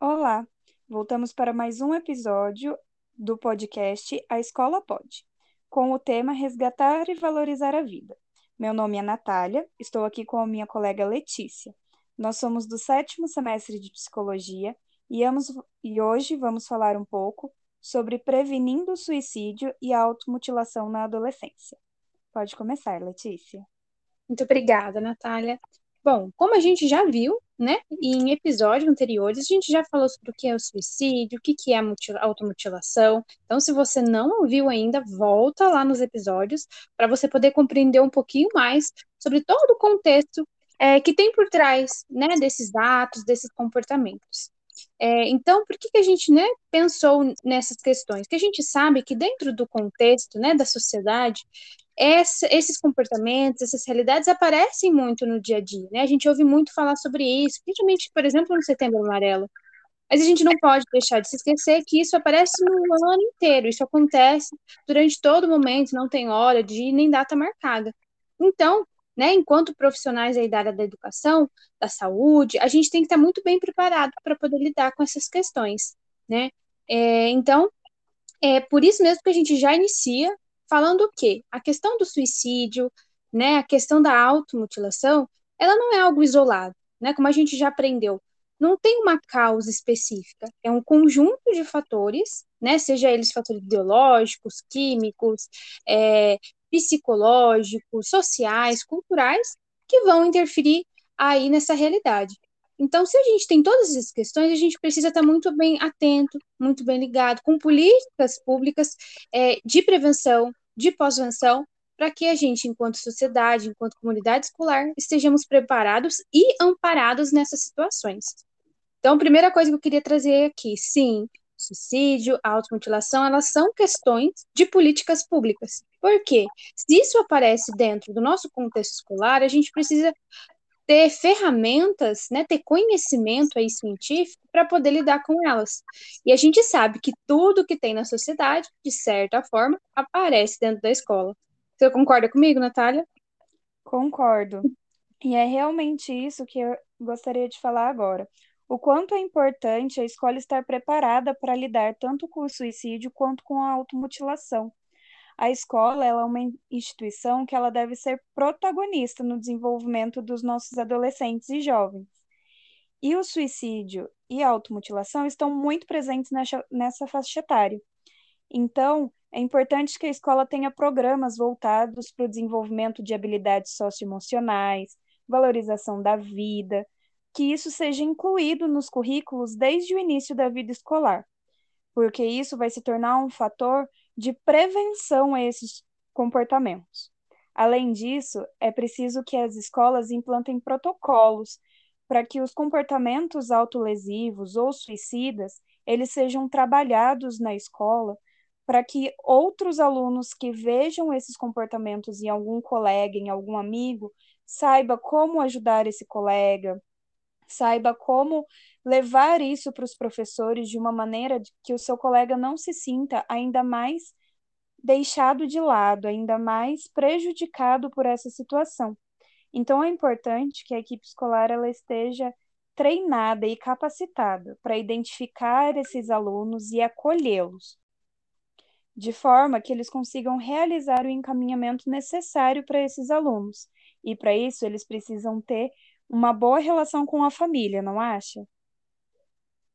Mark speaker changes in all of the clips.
Speaker 1: Olá, voltamos para mais um episódio do podcast A Escola Pode, com o tema Resgatar e Valorizar a Vida. Meu nome é Natália, estou aqui com a minha colega Letícia. Nós somos do sétimo semestre de Psicologia e, e hoje vamos falar um pouco sobre prevenindo o suicídio e a automutilação na adolescência. Pode começar, Letícia.
Speaker 2: Muito obrigada, Natália. Bom, como a gente já viu, né, em episódios anteriores, a gente já falou sobre o que é o suicídio, o que é a automutilação. Então, se você não ouviu ainda, volta lá nos episódios para você poder compreender um pouquinho mais sobre todo o contexto é, que tem por trás, né, desses atos, desses comportamentos. É, então, por que, que a gente né, pensou nessas questões? Que a gente sabe que dentro do contexto né, da sociedade, essa, esses comportamentos, essas realidades aparecem muito no dia a dia. Né? A gente ouve muito falar sobre isso, principalmente, por exemplo, no Setembro Amarelo. Mas a gente não pode deixar de se esquecer que isso aparece no ano inteiro, isso acontece durante todo momento, não tem hora de nem data marcada. Então, né, enquanto profissionais aí da área da educação, da saúde, a gente tem que estar muito bem preparado para poder lidar com essas questões, né? É, então, é por isso mesmo que a gente já inicia falando o quê? A questão do suicídio, né, a questão da automutilação, ela não é algo isolado, né? Como a gente já aprendeu, não tem uma causa específica, é um conjunto de fatores, né? Seja eles fatores biológicos, químicos, é, psicológicos, sociais, culturais, que vão interferir aí nessa realidade. Então, se a gente tem todas essas questões, a gente precisa estar muito bem atento, muito bem ligado, com políticas públicas é, de prevenção, de pós-venção, para que a gente, enquanto sociedade, enquanto comunidade escolar, estejamos preparados e amparados nessas situações. Então, a primeira coisa que eu queria trazer aqui, sim, suicídio, automutilação, elas são questões de políticas públicas. Por quê? Se isso aparece dentro do nosso contexto escolar, a gente precisa ter ferramentas, né, ter conhecimento aí científico para poder lidar com elas. E a gente sabe que tudo que tem na sociedade, de certa forma, aparece dentro da escola. Você concorda comigo, Natália?
Speaker 1: Concordo. E é realmente isso que eu gostaria de falar agora o quanto é importante a escola estar preparada para lidar tanto com o suicídio quanto com a automutilação. A escola é uma instituição que ela deve ser protagonista no desenvolvimento dos nossos adolescentes e jovens. E o suicídio e a automutilação estão muito presentes nessa, nessa faixa etária. Então, é importante que a escola tenha programas voltados para o desenvolvimento de habilidades socioemocionais, valorização da vida, que isso seja incluído nos currículos desde o início da vida escolar, porque isso vai se tornar um fator de prevenção a esses comportamentos. Além disso, é preciso que as escolas implantem protocolos para que os comportamentos autolesivos ou suicidas eles sejam trabalhados na escola para que outros alunos que vejam esses comportamentos em algum colega, em algum amigo, saiba como ajudar esse colega, saiba como levar isso para os professores de uma maneira que o seu colega não se sinta ainda mais deixado de lado, ainda mais prejudicado por essa situação. Então é importante que a equipe escolar ela esteja treinada e capacitada para identificar esses alunos e acolhê-los, de forma que eles consigam realizar o encaminhamento necessário para esses alunos. E para isso eles precisam ter uma boa relação com a família, não acha?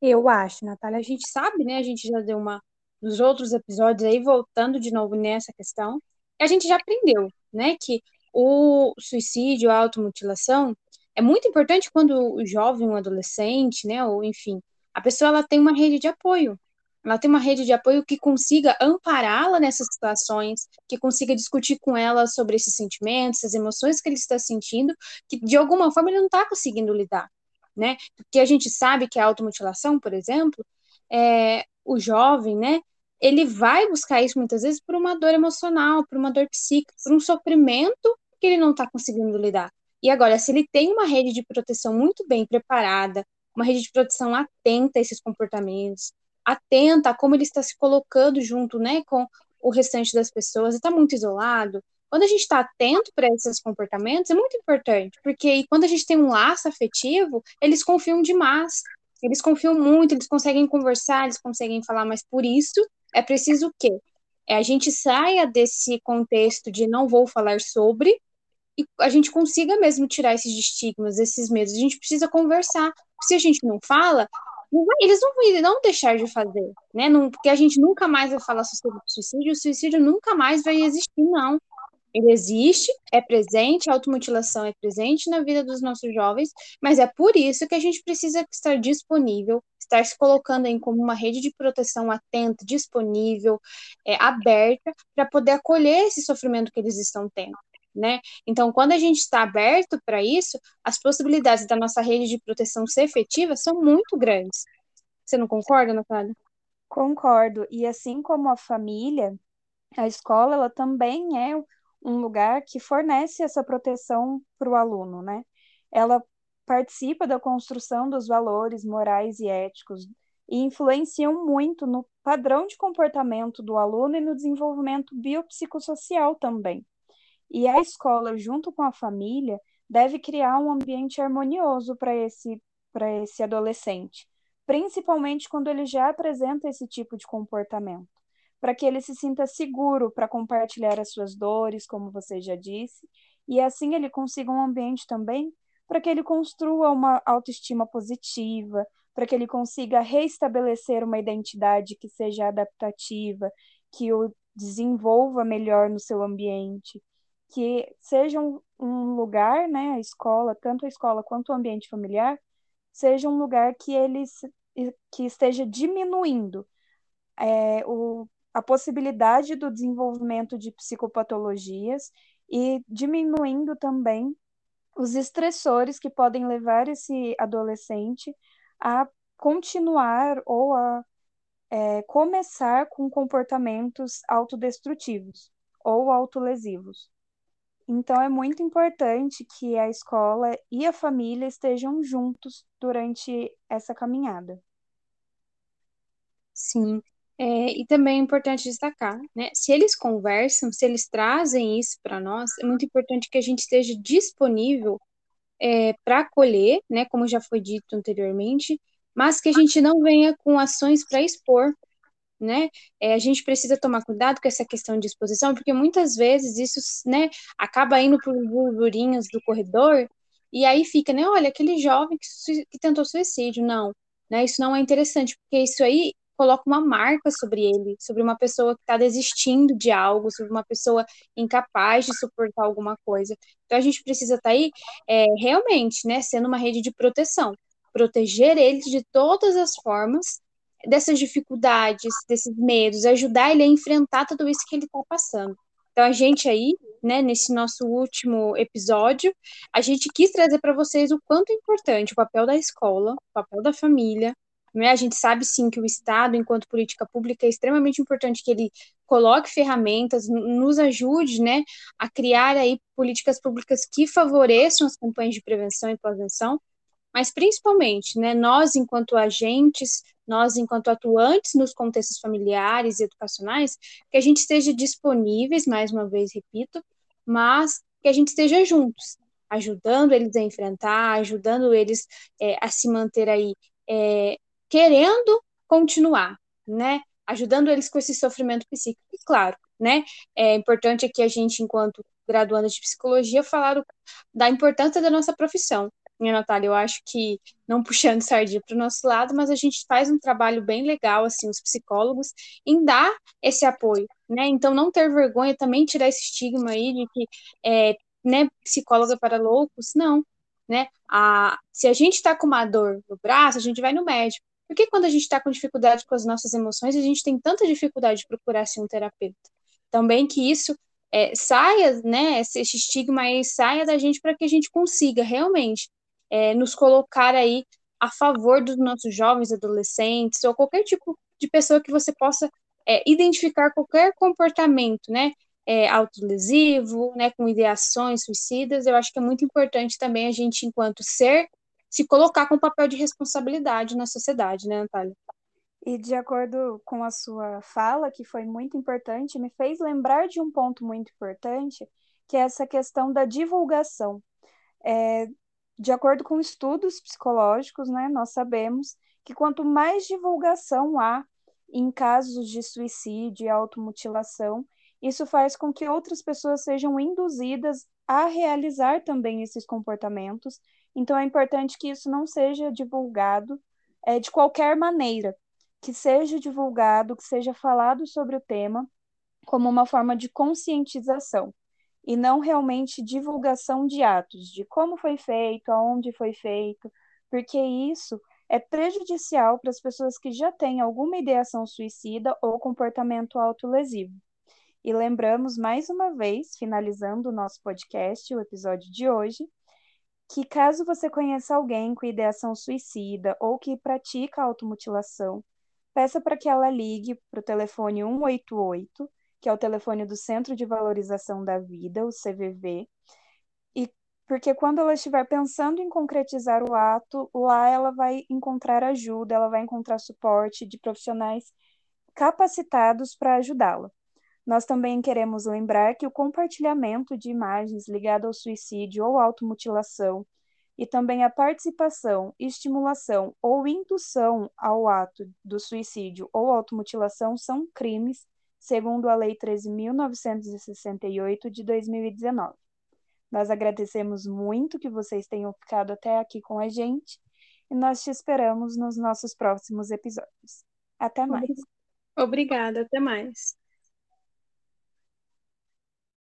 Speaker 2: Eu acho, Natália. A gente sabe, né? A gente já deu uma nos outros episódios aí, voltando de novo nessa questão, a gente já aprendeu, né, que o suicídio, a automutilação, é muito importante quando o jovem, o adolescente, né, ou enfim, a pessoa ela tem uma rede de apoio, ela tem uma rede de apoio que consiga ampará-la nessas situações, que consiga discutir com ela sobre esses sentimentos, essas emoções que ele está sentindo, que de alguma forma ele não está conseguindo lidar, né? Porque a gente sabe que a automutilação, por exemplo, é, o jovem, né? Ele vai buscar isso muitas vezes por uma dor emocional, por uma dor psíquica, por um sofrimento que ele não está conseguindo lidar. E agora, se ele tem uma rede de proteção muito bem preparada, uma rede de proteção atenta a esses comportamentos, atenta a como ele está se colocando junto, né, com o restante das pessoas, está muito isolado. Quando a gente está atento para esses comportamentos, é muito importante, porque quando a gente tem um laço afetivo, eles confiam demais. Eles confiam muito, eles conseguem conversar, eles conseguem falar, mas por isso é preciso o quê? É, a gente saia desse contexto de não vou falar sobre e a gente consiga mesmo tirar esses estigmas, esses medos. A gente precisa conversar. Se a gente não fala, eles não vão não deixar de fazer, né? Não, porque a gente nunca mais vai falar sobre suicídio, o suicídio nunca mais vai existir, não. Ele existe, é presente, a automutilação é presente na vida dos nossos jovens, mas é por isso que a gente precisa estar disponível, estar se colocando em como uma rede de proteção atenta, disponível, é, aberta, para poder acolher esse sofrimento que eles estão tendo. Né? Então, quando a gente está aberto para isso, as possibilidades da nossa rede de proteção ser efetiva são muito grandes. Você não concorda, Natália?
Speaker 1: Concordo. E assim como a família, a escola ela também é um lugar que fornece essa proteção para o aluno, né? Ela participa da construção dos valores morais e éticos e influenciam muito no padrão de comportamento do aluno e no desenvolvimento biopsicossocial também. E a escola, junto com a família, deve criar um ambiente harmonioso para esse, esse adolescente, principalmente quando ele já apresenta esse tipo de comportamento para que ele se sinta seguro para compartilhar as suas dores, como você já disse, e assim ele consiga um ambiente também para que ele construa uma autoestima positiva, para que ele consiga reestabelecer uma identidade que seja adaptativa, que o desenvolva melhor no seu ambiente, que seja um, um lugar, né, a escola, tanto a escola quanto o ambiente familiar, seja um lugar que ele que esteja diminuindo é, o a possibilidade do desenvolvimento de psicopatologias e diminuindo também os estressores que podem levar esse adolescente a continuar ou a é, começar com comportamentos autodestrutivos ou autolesivos. Então, é muito importante que a escola e a família estejam juntos durante essa caminhada.
Speaker 2: Sim, é, e também é importante destacar, né? Se eles conversam, se eles trazem isso para nós, é muito importante que a gente esteja disponível é, para acolher, né? Como já foi dito anteriormente, mas que a gente não venha com ações para expor, né? É, a gente precisa tomar cuidado com essa questão de exposição, porque muitas vezes isso, né, acaba indo para os burburinhos do corredor e aí fica, né? Olha, aquele jovem que, que tentou suicídio, não. Né, isso não é interessante, porque isso aí coloca uma marca sobre ele, sobre uma pessoa que está desistindo de algo, sobre uma pessoa incapaz de suportar alguma coisa. Então a gente precisa estar tá aí é, realmente, né, sendo uma rede de proteção, proteger ele de todas as formas dessas dificuldades, desses medos, ajudar ele a enfrentar tudo isso que ele está passando. Então a gente aí, né, nesse nosso último episódio, a gente quis trazer para vocês o quanto é importante o papel da escola, o papel da família, né? A gente sabe sim que o Estado, enquanto política pública, é extremamente importante que ele coloque ferramentas, nos ajude né, a criar aí políticas públicas que favoreçam as campanhas de prevenção e prevenção, mas principalmente né, nós, enquanto agentes, nós, enquanto atuantes nos contextos familiares e educacionais, que a gente esteja disponíveis, mais uma vez repito, mas que a gente esteja juntos, ajudando eles a enfrentar, ajudando eles é, a se manter aí é, querendo continuar, né? Ajudando eles com esse sofrimento psíquico. E claro, né? É importante aqui a gente, enquanto graduanda de psicologia, falar da importância da nossa profissão. Minha Natália, eu acho que, não puxando sardinha para o nosso lado, mas a gente faz um trabalho bem legal, assim, os psicólogos, em dar esse apoio, né? Então, não ter vergonha, também tirar esse estigma aí de que, é, né, psicóloga para loucos, não, né? A, se a gente está com uma dor no braço, a gente vai no médico. Por que quando a gente está com dificuldade com as nossas emoções, a gente tem tanta dificuldade de procurar assim, um terapeuta? Também que isso é, saia, né, esse estigma aí saia da gente para que a gente consiga realmente é, nos colocar aí a favor dos nossos jovens, adolescentes, ou qualquer tipo de pessoa que você possa é, identificar qualquer comportamento, né, é, autolesivo, né, com ideações suicidas, eu acho que é muito importante também a gente, enquanto ser se colocar com papel de responsabilidade na sociedade, né, Natália?
Speaker 1: E de acordo com a sua fala, que foi muito importante, me fez lembrar de um ponto muito importante, que é essa questão da divulgação. É, De acordo com estudos psicológicos, né, nós sabemos que quanto mais divulgação há em casos de suicídio e automutilação, isso faz com que outras pessoas sejam induzidas a realizar também esses comportamentos. Então, é importante que isso não seja divulgado é, de qualquer maneira, que seja divulgado, que seja falado sobre o tema como uma forma de conscientização e não realmente divulgação de atos, de como foi feito, aonde foi feito, porque isso é prejudicial para as pessoas que já têm alguma ideação suicida ou comportamento autolesivo. E lembramos mais uma vez, finalizando o nosso podcast, o episódio de hoje, que caso você conheça alguém com ideação suicida ou que pratica automutilação, peça para que ela ligue para o telefone 188, que é o telefone do Centro de Valorização da Vida, o CVV, e porque quando ela estiver pensando em concretizar o ato, lá ela vai encontrar ajuda, ela vai encontrar suporte de profissionais capacitados para ajudá-la. Nós também queremos lembrar que o compartilhamento de imagens ligado ao suicídio ou automutilação e também a participação, estimulação ou indução ao ato do suicídio ou automutilação são crimes, segundo a Lei 13.968 de 2019. Nós agradecemos muito que vocês tenham ficado até aqui com a gente e nós te esperamos nos nossos próximos episódios. Até mais.
Speaker 2: Obrigada, até mais.